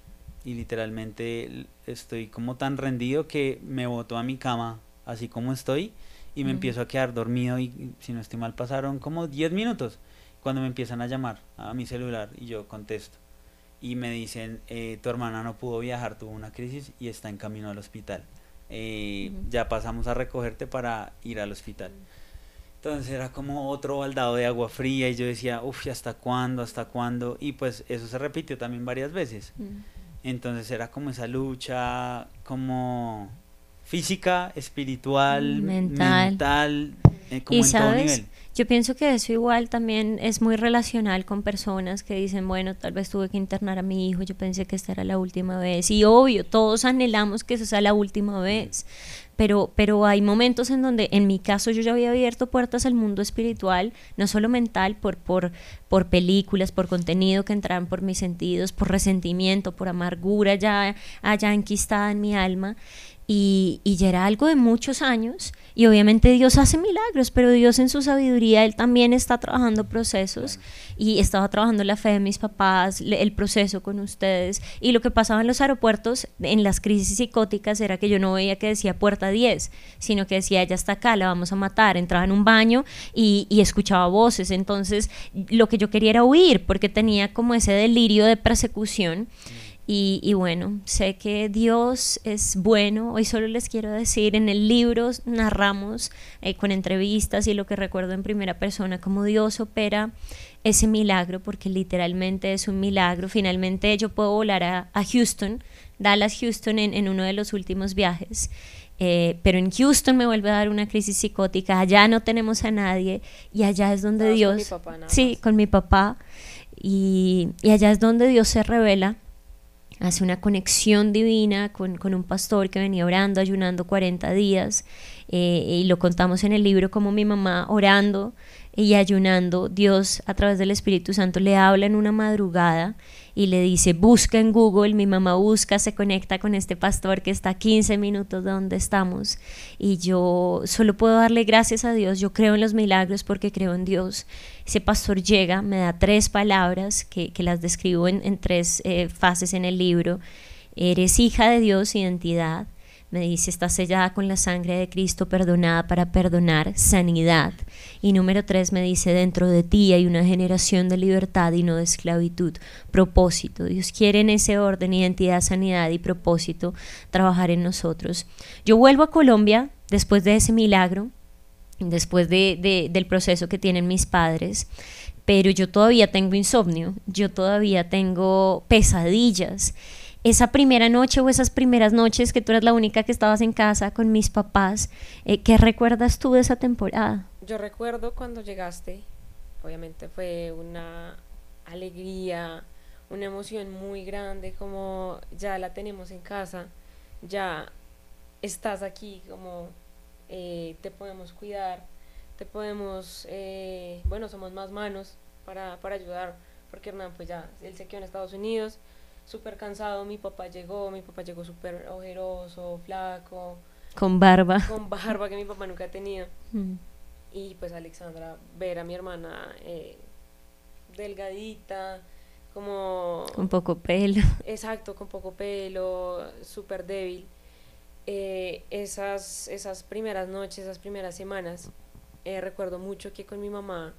y literalmente estoy como tan rendido que me boto a mi cama así como estoy y me empiezo a quedar dormido y si no estoy mal pasaron como 10 minutos cuando me empiezan a llamar a mi celular y yo contesto y me dicen eh, tu hermana no pudo viajar, tuvo una crisis y está en camino al hospital. Eh, ya pasamos a recogerte para ir al hospital. Entonces era como otro baldado de agua fría y yo decía, uff, ¿hasta cuándo? ¿Hasta cuándo? Y pues eso se repitió también varias veces. Entonces era como esa lucha, como física, espiritual, mental, eh, como en todo nivel. Yo pienso que eso igual también es muy relacional con personas que dicen, bueno, tal vez tuve que internar a mi hijo, yo pensé que esta era la última vez. Y obvio, todos anhelamos que esa sea la última vez. Pero, pero hay momentos en donde, en mi caso, yo ya había abierto puertas al mundo espiritual, no solo mental, por, por, por películas, por contenido que entraban por mis sentidos, por resentimiento, por amargura ya allá enquistada en mi alma y, y, ya era algo de muchos años y obviamente Dios hace milagros, pero Dios en su sabiduría, Él también está trabajando procesos y estaba trabajando la fe de mis papás, el proceso con ustedes y lo que pasaba en los aeropuertos en las crisis psicóticas era que yo no veía que decía puerta 10, sino que decía ella está acá, la vamos a matar, entraba en un baño y, y escuchaba voces, entonces lo que yo quería era huir porque tenía como ese delirio de persecución. Y, bueno, sé que Dios es bueno. Hoy solo les quiero decir, en el libro narramos eh, con entrevistas y lo que recuerdo en primera persona, cómo Dios opera ese milagro, porque literalmente es un milagro. Finalmente yo puedo volar a, Houston, Dallas, Houston, en, uno de los últimos viajes. Eh, pero en Houston me vuelve a dar una crisis psicótica, allá no tenemos a nadie y allá es donde Dios... Con mi papá, sí, con mi papá. Y, y allá es donde Dios se revela hace una conexión divina con, un pastor que venía orando, ayunando 40 días, eh, y lo contamos en el libro como mi mamá orando y ayunando, Dios a través del Espíritu Santo le habla en una madrugada y le dice, busca en Google, mi mamá busca, se conecta con este pastor que está a 15 minutos de donde estamos y yo solo puedo darle gracias a Dios, yo creo en los milagros porque creo en Dios. Ese pastor llega, me da tres palabras que, las describo en, tres eh, fases en el libro. Eres hija de Dios, identidad. Me dice, está sellada con la sangre de Cristo, perdonada para perdonar, sanidad. Y número tres me dice, dentro de ti hay una generación de libertad y no de esclavitud. Propósito. Dios quiere en ese orden, identidad, sanidad y propósito trabajar en nosotros. Yo vuelvo a Colombia después de ese milagro, después de, del proceso que tienen mis padres pero yo todavía tengo insomnio, yo todavía tengo pesadillas esa primera noche o esas primeras noches que tú eras la única que estabas en casa con mis papás, eh, ¿qué recuerdas tú de esa temporada? Yo recuerdo cuando llegaste, obviamente fue una alegría, una emoción muy grande, como ya la tenemos en casa, ya estás aquí, como eh, te podemos cuidar, te podemos, eh, bueno, somos más manos para, para ayudar, porque Hernán pues ya, él se quedó en Estados Unidos, súper cansado, mi papá llegó, mi papá llegó súper ojeroso, flaco. Con barba. Con barba que mi papá nunca ha tenido. Mm. Y pues Alexandra, ver a mi hermana eh, delgadita, como... Con poco pelo. Exacto, con poco pelo, súper débil. Eh, esas, esas primeras noches, esas primeras semanas, eh, recuerdo mucho que con mi mamá,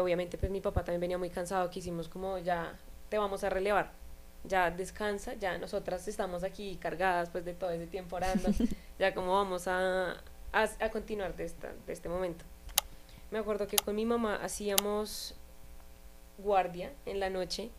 obviamente pues mi papá también venía muy cansado, que hicimos como ya te vamos a relevar ya descansa, ya nosotras estamos aquí cargadas pues de todo ese tiempo orando, ya como vamos a, a, continuar de, esta, de este momento. Me acuerdo que con mi mamá hacíamos guardia en la noche,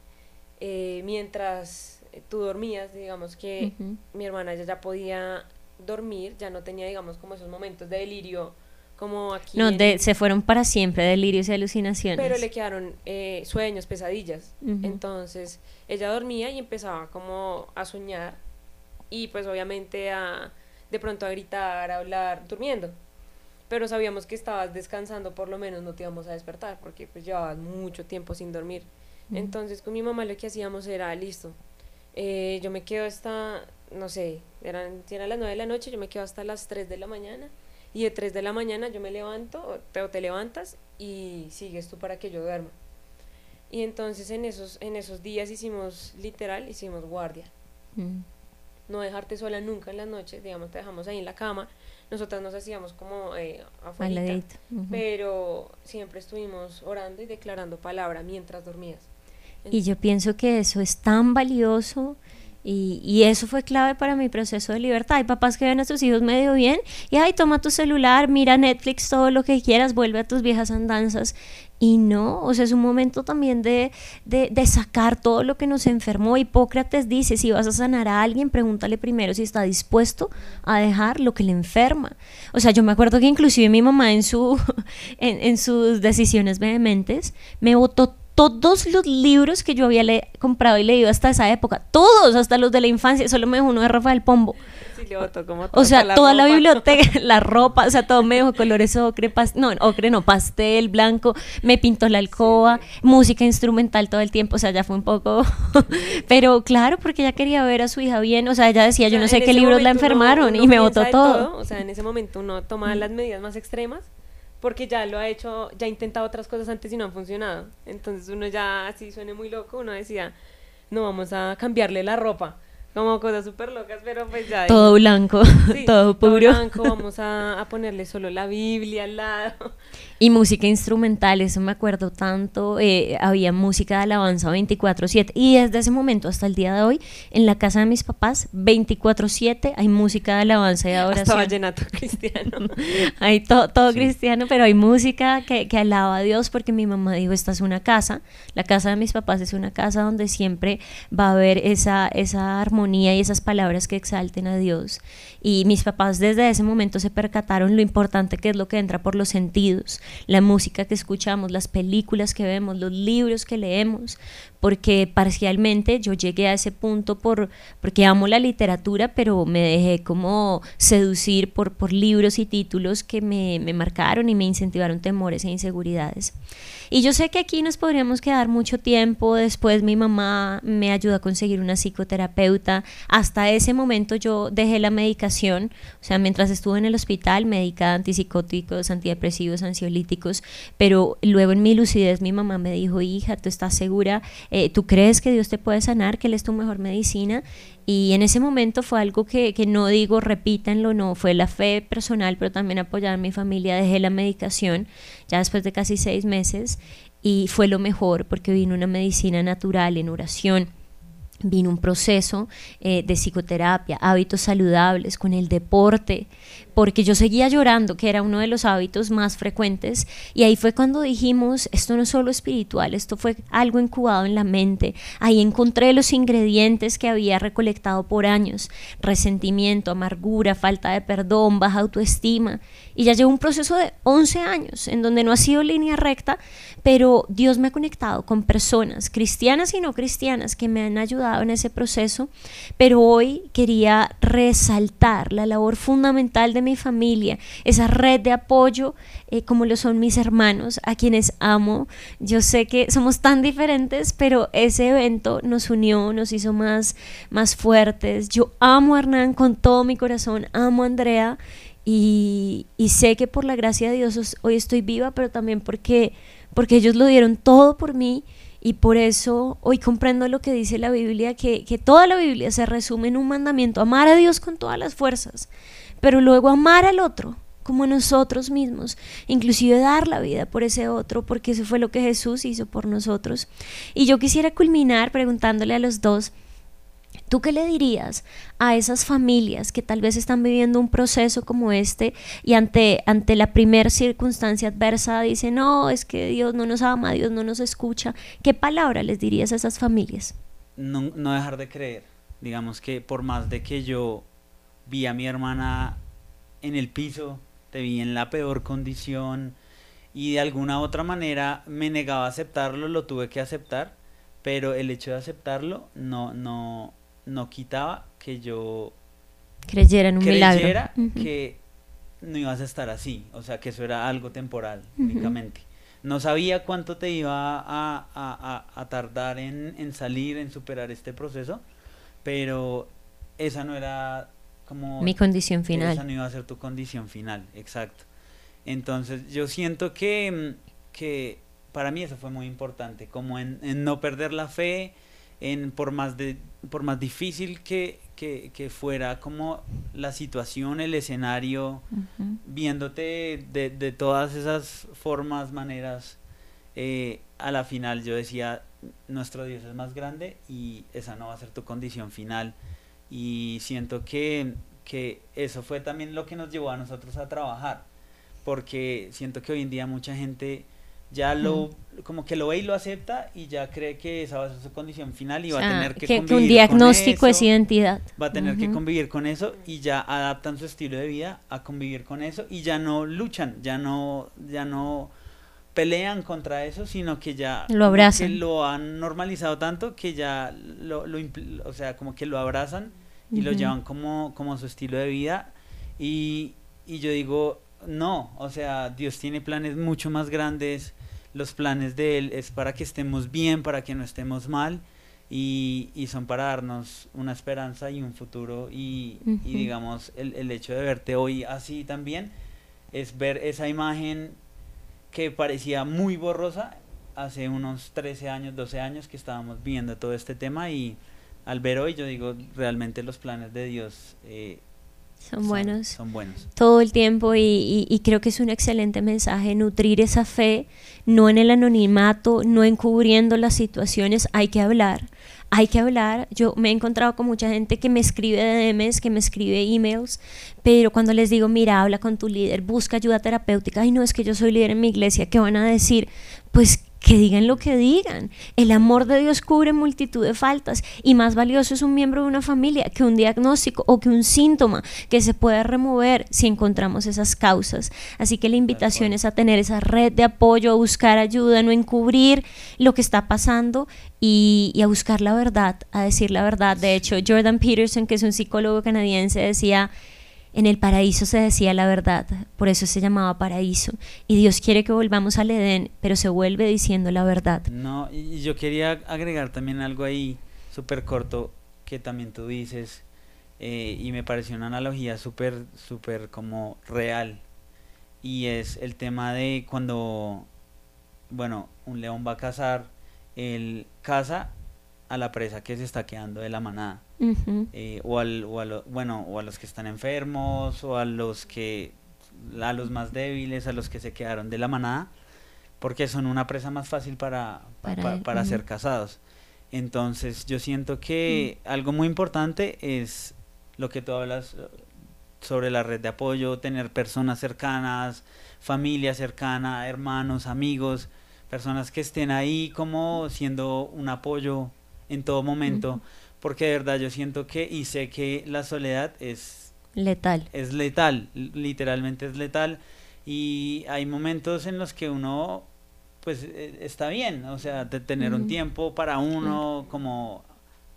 eh, mientras tú dormías, digamos que mi hermana ya, ya podía dormir, ya no tenía, digamos, como esos momentos de delirio como aquí. No, se fueron para siempre delirios y alucinaciones. Pero le quedaron eh, sueños, pesadillas. Entonces ella dormía y empezaba como a soñar y pues obviamente a de pronto a gritar, a hablar, durmiendo. Pero sabíamos que estabas descansando, por lo menos no te íbamos a despertar porque pues llevabas mucho tiempo sin dormir. Entonces con mi mamá lo que hacíamos era, listo, eh, yo me quedo hasta, no sé, eran, si eran las 9 de la noche, yo me quedo hasta las 3 de la mañana. Y de 3 de la mañana yo me levanto, o te, te levantas y sigues tú para que yo duerma. Y entonces en esos, en esos días hicimos, literal, hicimos guardia. Mm. No dejarte sola nunca en las noches, digamos, te dejamos ahí en la cama. Nosotras nos hacíamos como eh, afuera, pero siempre estuvimos orando y declarando palabra mientras dormías. Y yo pienso que eso es tan valioso y, eso fue clave para mi proceso de libertad. Hay papás que ven a sus hijos medio bien y, ay, toma tu celular, mira Netflix, todo lo que quieras, vuelve a tus viejas andanzas. Y no, o sea, es un momento también de, de, de, sacar todo lo que nos enfermó. Hipócrates dice, si vas a sanar a alguien, pregúntale primero si está dispuesto a dejar lo que le enferma. O sea, yo me acuerdo que inclusive mi mamá en, su, en, en sus decisiones vehementes me votó todos los libros que yo había comprado y leído hasta esa época, todos, hasta los de la infancia, solo me dejó uno de Rafael Pombo. o sea, toda la, biblioteca, la ropa, o sea, todo me dejó colores ocre, no, ocre no, pastel, blanco, me pintó la alcoba, música instrumental todo el tiempo, o sea, ya fue un poco, pero claro, porque ella quería ver a su hija bien, o sea, ella decía, yo no sé qué libros la enfermaron y me votó todo. O sea, en ese momento uno toma las medidas más extremas porque ya lo ha hecho, ya ha intentado otras cosas antes y no han funcionado. Entonces uno ya, así suene muy loco, uno decía, no vamos a cambiarle la ropa, como cosas súper locas, pero pues ya... Todo blanco, todo puro. Todo blanco, vamos a, a, ponerle solo la Biblia al lado. Y música instrumental, eso me acuerdo tanto, eh, había música de alabanza 24/7 y desde ese momento hasta el día de hoy, en la casa de mis papás, 24/7 hay música de alabanza y adoración. Hasta vallenato cristiano. hay todo cristiano, pero hay música que, que alaba a Dios porque mi mamá dijo, esta es una casa, la casa de mis papás es una casa donde siempre va a haber esa, esa armonía y esas palabras que exalten a Dios. Y mis papás desde ese momento se percataron lo importante que es lo que entra por los sentidos, la música que escuchamos, las películas que vemos, los libros que leemos, porque parcialmente yo llegué a ese punto por, porque amo la literatura, pero me dejé como seducir por, por libros y títulos que me, marcaron y me incentivaron temores e inseguridades. Y yo sé que aquí nos podríamos quedar mucho tiempo. Después mi mamá me ayudó a conseguir una psicoterapeuta. Hasta ese momento yo dejé la medicación. O sea, mientras estuve en el hospital, medicada antipsicóticos, antidepresivos, ansiolíticos. Pero luego en mi lucidez mi mamá me dijo, hija, ¿tú estás segura? Eh, ¿Tú crees que Dios te puede sanar? ¿Que Él es tu mejor medicina? Y en ese momento fue algo que, que, no digo, repítanlo, no, fue la fe personal, pero también apoyar a mi familia, dejé la medicación ya después de casi seis meses y fue lo mejor porque vino una medicina natural en oración vino un proceso eh, de psicoterapia, hábitos saludables, con el deporte, porque yo seguía llorando, que era uno de los hábitos más frecuentes, y ahí fue cuando dijimos, esto no es solo espiritual, esto fue algo incubado en la mente, ahí encontré los ingredientes que había recolectado por años, resentimiento, amargura, falta de perdón, baja autoestima, y ya llevo un proceso de 11 años, en donde no ha sido línea recta, pero Dios me ha conectado con personas, cristianas y no cristianas, que me han ayudado en ese proceso, pero hoy quería resaltar la labor fundamental de mi familia, esa red de apoyo, eh, como lo son mis hermanos, a quienes amo. Yo sé que somos tan diferentes, pero ese evento nos unió, nos hizo más, más fuertes. Yo amo a Hernán con todo mi corazón, amo a Andrea. Y, y sé que por la gracia de Dios hoy estoy viva, pero también porque, porque ellos lo dieron todo por mí y por eso hoy comprendo lo que dice la Biblia, que, que, toda la Biblia se resume en un mandamiento, amar a Dios con todas las fuerzas, pero luego amar al otro como nosotros mismos, inclusive dar la vida por ese otro, porque eso fue lo que Jesús hizo por nosotros. Y yo quisiera culminar preguntándole a los dos, ¿Tú qué le dirías a esas familias que tal vez están viviendo un proceso como este y ante, ante la primera circunstancia adversa dicen, no, es que Dios no nos ama, Dios no nos escucha? ¿Qué palabra les dirías a esas familias? No, no dejar de creer. Digamos que por más de que yo vi a mi hermana en el piso, te vi en la peor condición y de alguna u otra manera me negaba a aceptarlo, lo tuve que aceptar, pero el hecho de aceptarlo no, no, no quitaba que yo creyera en un creyera que no ibas a estar así, o sea que eso era algo temporal únicamente. No sabía cuánto te iba a, a, a, tardar en, en, salir, en superar este proceso, pero esa no era como... Mi condición final. Esa no iba a ser tu condición final, exacto. Entonces yo siento que, que para mí eso fue muy importante, como en, no perder la fe, en por más, de, por más difícil que, que, fuera como la situación, el escenario, viéndote de, de, todas esas formas, maneras, eh, a la final yo decía, nuestro Dios es más grande y esa no va a ser tu condición final. Y siento que, que eso fue también lo que nos llevó a nosotros a trabajar, porque siento que hoy en día mucha gente ya lo como que lo ve y lo acepta y ya cree que esa va a ser su condición final y va a tener que, convivir que un diagnóstico es identidad. va a tener que convivir con eso y ya adaptan su estilo de vida a convivir con eso y ya no luchan ya no ya no pelean contra eso, sino que ya lo abrazan. lo han normalizado tanto que ya lo, lo o sea, como que lo abrazan y lo llevan como, como su estilo de vida. Y, y yo digo, no, o sea, Dios tiene planes mucho más grandes. Los planes de Él es para que estemos bien, para que no estemos mal. Y, y son para darnos una esperanza y un futuro. Y, y digamos, el, el hecho de verte hoy así también es ver esa imagen que parecía muy borrosa hace unos 13 años, 12 años que estábamos viendo todo este tema y al ver hoy yo digo, realmente los planes de Dios eh, son, buenos. Son buenos. Todo el tiempo y, y, creo que es un excelente mensaje, nutrir esa fe, no en el anonimato, no encubriendo las situaciones, hay que hablar, hay que hablar. Yo me he encontrado con mucha gente que me escribe DMs, que me escribe emails, pero cuando les digo, mira, habla con tu líder, busca ayuda terapéutica, ay, no es que yo soy líder en mi iglesia, ¿qué van a decir? Pues que digan lo que digan. El amor de Dios cubre multitud de faltas y más valioso es un miembro de una familia que un diagnóstico o que un síntoma que se puede remover si encontramos esas causas. Así que la invitación es a tener esa red de apoyo, a buscar ayuda, no encubrir lo que está pasando y, y a buscar la verdad, a decir la verdad. De hecho, Jordan Peterson, que es un psicólogo canadiense, decía, en el paraíso se decía la verdad, por eso se llamaba paraíso. Y Dios quiere que volvamos al Edén, pero se vuelve diciendo la verdad. No, y yo quería agregar también algo ahí súper corto que también tú dices, eh, y me pareció una analogía súper, súper como real. Y es el tema de cuando, bueno, un león va a cazar, él caza a la presa que se está quedando de la manada. Eh, o, al, o, a bueno, o a los que están enfermos, o a los que a los más débiles, a los que se quedaron de la manada, porque son una presa más fácil para, para, ser casados. Entonces yo siento que mm. algo muy importante es lo que tú hablas eh, sobre la red de apoyo, tener personas cercanas, familia cercana, hermanos, amigos, personas que estén ahí como siendo un apoyo en todo momento, porque de verdad yo siento que y sé que la soledad es letal. Es letal, literalmente es letal y hay momentos en los que uno pues e, está bien, o sea, de tener un tiempo para uno como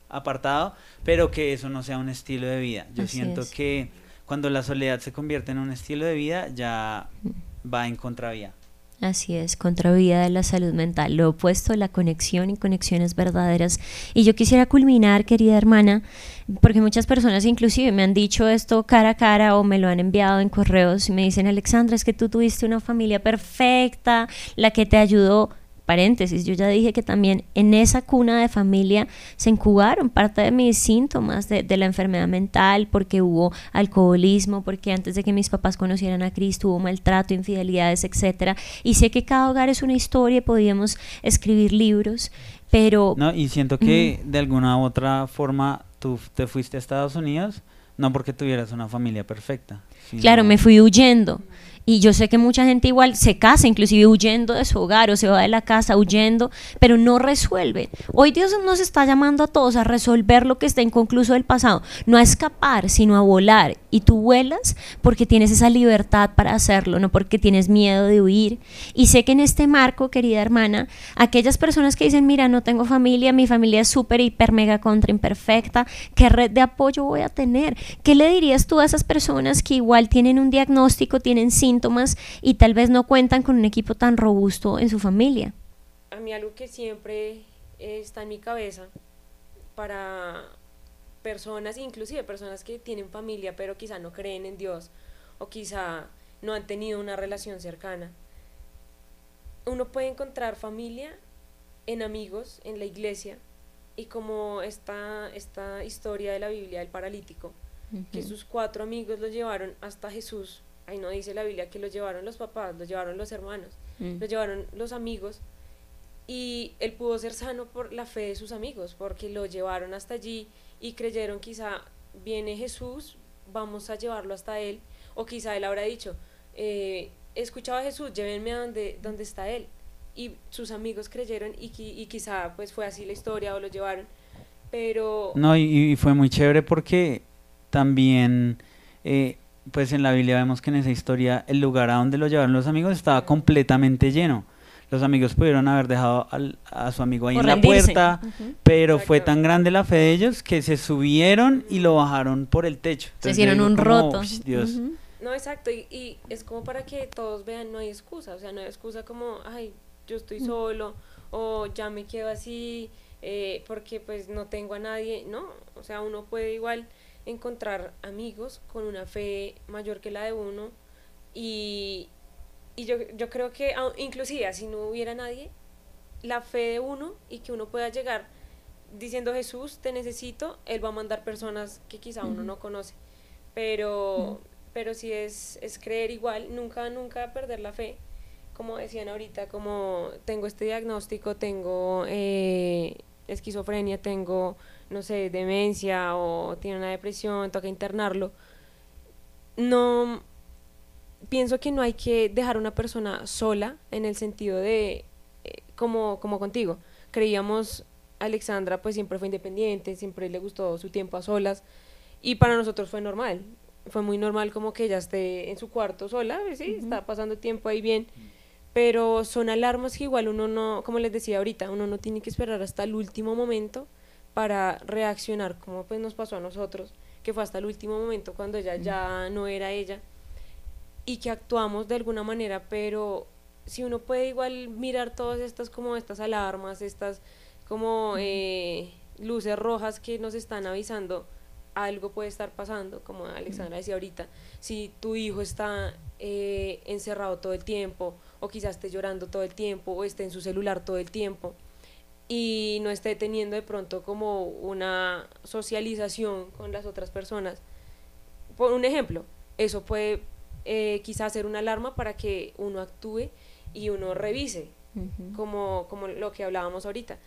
apartado, pero que eso no sea un estilo de vida. Yo siento que cuando la soledad se convierte en un estilo de vida ya va en contravía. Así es, contravía de la salud mental, lo opuesto, la conexión y conexiones verdaderas. Y yo quisiera culminar, querida hermana, porque muchas personas inclusive me han dicho esto cara a cara o me lo han enviado en correos y me dicen, Alexandra, es que tú tuviste una familia perfecta, la que te ayudó paréntesis, yo ya dije que también en esa cuna de familia se incubaron parte de mis síntomas de, la enfermedad mental, porque hubo alcoholismo, porque antes de que mis papás conocieran a Cristo hubo maltrato, infidelidades, etcétera. Y sé que cada hogar es una historia, podíamos escribir libros, pero... No, y siento que de alguna u otra forma tú te fuiste a Estados Unidos, no porque tuvieras una familia perfecta. Claro, me fui huyendo. Y yo sé que mucha gente igual se casa, inclusive huyendo de su hogar o se va de la casa huyendo, pero no resuelve. Hoy Dios nos está llamando a todos a resolver lo que está inconcluso del pasado, no a escapar, sino a volar. Y tú vuelas porque tienes esa libertad para hacerlo, no porque tienes miedo de huir. Y sé que en este marco, querida hermana, aquellas personas que dicen, mira, no tengo familia, mi familia es súper, hiper, mega, contra, imperfecta, ¿qué red de apoyo voy a tener? ¿Qué le dirías tú a esas personas que igual tienen un diagnóstico, tienen síntomas? Y tal vez no cuentan con un equipo tan robusto en su familia. A mí algo que siempre está en mi cabeza para personas, inclusive personas que tienen familia pero quizá no creen en Dios o quizá no han tenido una relación cercana. Uno puede encontrar familia en amigos, en la iglesia, y como esta, esta historia de la Biblia del paralítico, que sus cuatro amigos lo llevaron hasta Jesús. Ahí no dice la Biblia que lo llevaron los papás, lo llevaron los hermanos, Mm. lo llevaron los amigos. Y él pudo ser sano por la fe de sus amigos, porque lo llevaron hasta allí y creyeron quizá viene Jesús, vamos a llevarlo hasta él. O quizá él habrá dicho, eh, he escuchado a Jesús, llévenme a donde, donde está él. Y sus amigos creyeron y, qui- y quizá pues fue así la historia o lo llevaron. Pero No, y, y fue muy chévere porque también, eh, pues en la Biblia vemos que en esa historia el lugar a donde lo llevaron los amigos estaba completamente lleno. Los amigos pudieron haber dejado al- a su amigo ahí O en la puerta, pero fue tan grande la fe de ellos que se subieron y lo bajaron por el techo. Se Entonces hicieron un como, roto. "Ush, Dios. No, exacto, y, y es como para que todos vean, no hay excusa, o sea, no hay excusa como, ay, yo estoy solo, o ya me quedo así, eh, porque pues no tengo a nadie, no, o sea, uno puede igual encontrar amigos con una fe mayor que la de uno, y, y yo, yo creo que, inclusive, si no hubiera nadie, la fe de uno y que uno pueda llegar diciendo Jesús, te necesito, Él va a mandar personas que quizá uno no conoce. Pero, pero si es, es creer igual, nunca, nunca perder la fe. Como decían ahorita, como tengo este diagnóstico, tengo eh, esquizofrenia, tengo, no sé, demencia o tiene una depresión, toca internarlo. No, pienso que no hay que dejar a una persona sola en el sentido de, eh, como, como contigo, creíamos, Alexandra pues siempre fue independiente, siempre le gustó su tiempo a solas y para nosotros fue normal, fue muy normal como que ella esté en su cuarto sola, sí, está pasando tiempo ahí bien, pero son alarmas que igual uno no, como les decía ahorita, uno no tiene que esperar hasta el último momento para reaccionar, como pues nos pasó a nosotros, que fue hasta el último momento cuando ella ya no era ella y que actuamos de alguna manera, pero si uno puede igual mirar todas estas como estas alarmas, estas como eh, luces rojas que nos están avisando, algo puede estar pasando, como Alexandra decía ahorita, si tu hijo está eh, encerrado todo el tiempo, o quizás esté llorando todo el tiempo, o esté en su celular todo el tiempo, y no esté teniendo de pronto como una socialización con las otras personas. Por un ejemplo, eso puede eh, quizás ser una alarma para que uno actúe y uno revise, Ujú. como, como lo que hablábamos ahorita.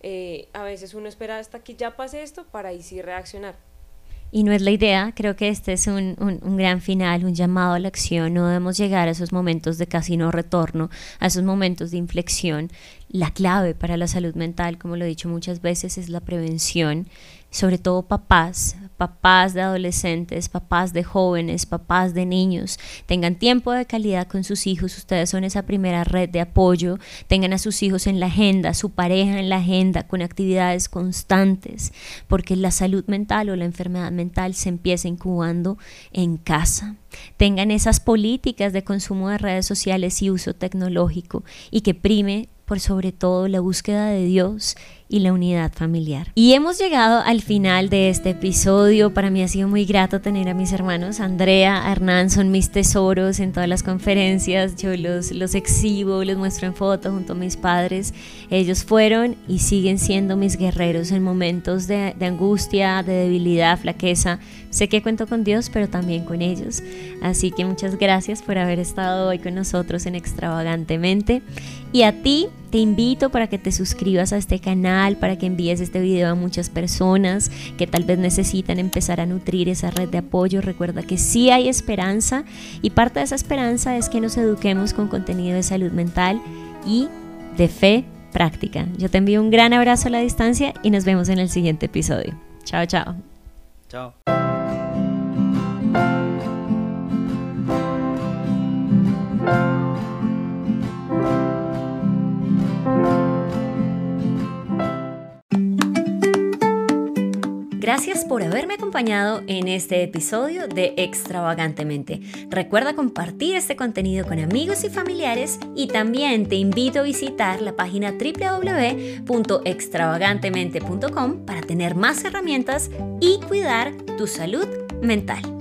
Eh, a veces uno espera hasta que ya pase esto para ahí sí reaccionar. Y no es la idea, creo que este es un, un- gran final, un llamado a la acción, no debemos llegar a esos momentos de casi no retorno, a esos momentos de inflexión. La clave para la salud mental, como lo he dicho muchas veces, es la prevención, sobre todo papás, papás de adolescentes, papás de jóvenes, papás de niños, tengan tiempo de calidad con sus hijos, ustedes son esa primera red de apoyo, tengan a sus hijos en la agenda, su pareja en la agenda, con actividades constantes, porque la salud mental o la enfermedad mental se empieza incubando en casa. Tengan esas políticas de consumo de redes sociales y uso tecnológico y que prime por sobre todo la búsqueda de Dios y la unidad familiar. Y hemos llegado al final de este episodio. Para mí ha sido muy grato tener a mis hermanos Andrea, Hernán, son mis tesoros en todas las conferencias. Yo los, los exhibo, los muestro en foto junto a mis padres. Ellos fueron y siguen siendo mis guerreros en momentos de, de angustia, de debilidad, flaqueza. Sé que cuento con Dios, pero también con ellos. Así que muchas gracias por haber estado hoy con nosotros en Extravagantemente. Y a ti te invito para que te suscribas a este canal, para que envíes este video a muchas personas que tal vez necesitan empezar a nutrir esa red de apoyo. Recuerda que sí hay esperanza y parte de esa esperanza es que nos eduquemos con contenido de salud mental y de fe práctica. Yo te envío un gran abrazo a la distancia y nos vemos en el siguiente episodio. Chao, chao. Chao. Gracias por haberme acompañado en este episodio de Extravagantemente. Recuerda compartir este contenido con amigos y familiares y también te invito a visitar la página www.extravagantemente.com para tener más herramientas y cuidar tu salud mental.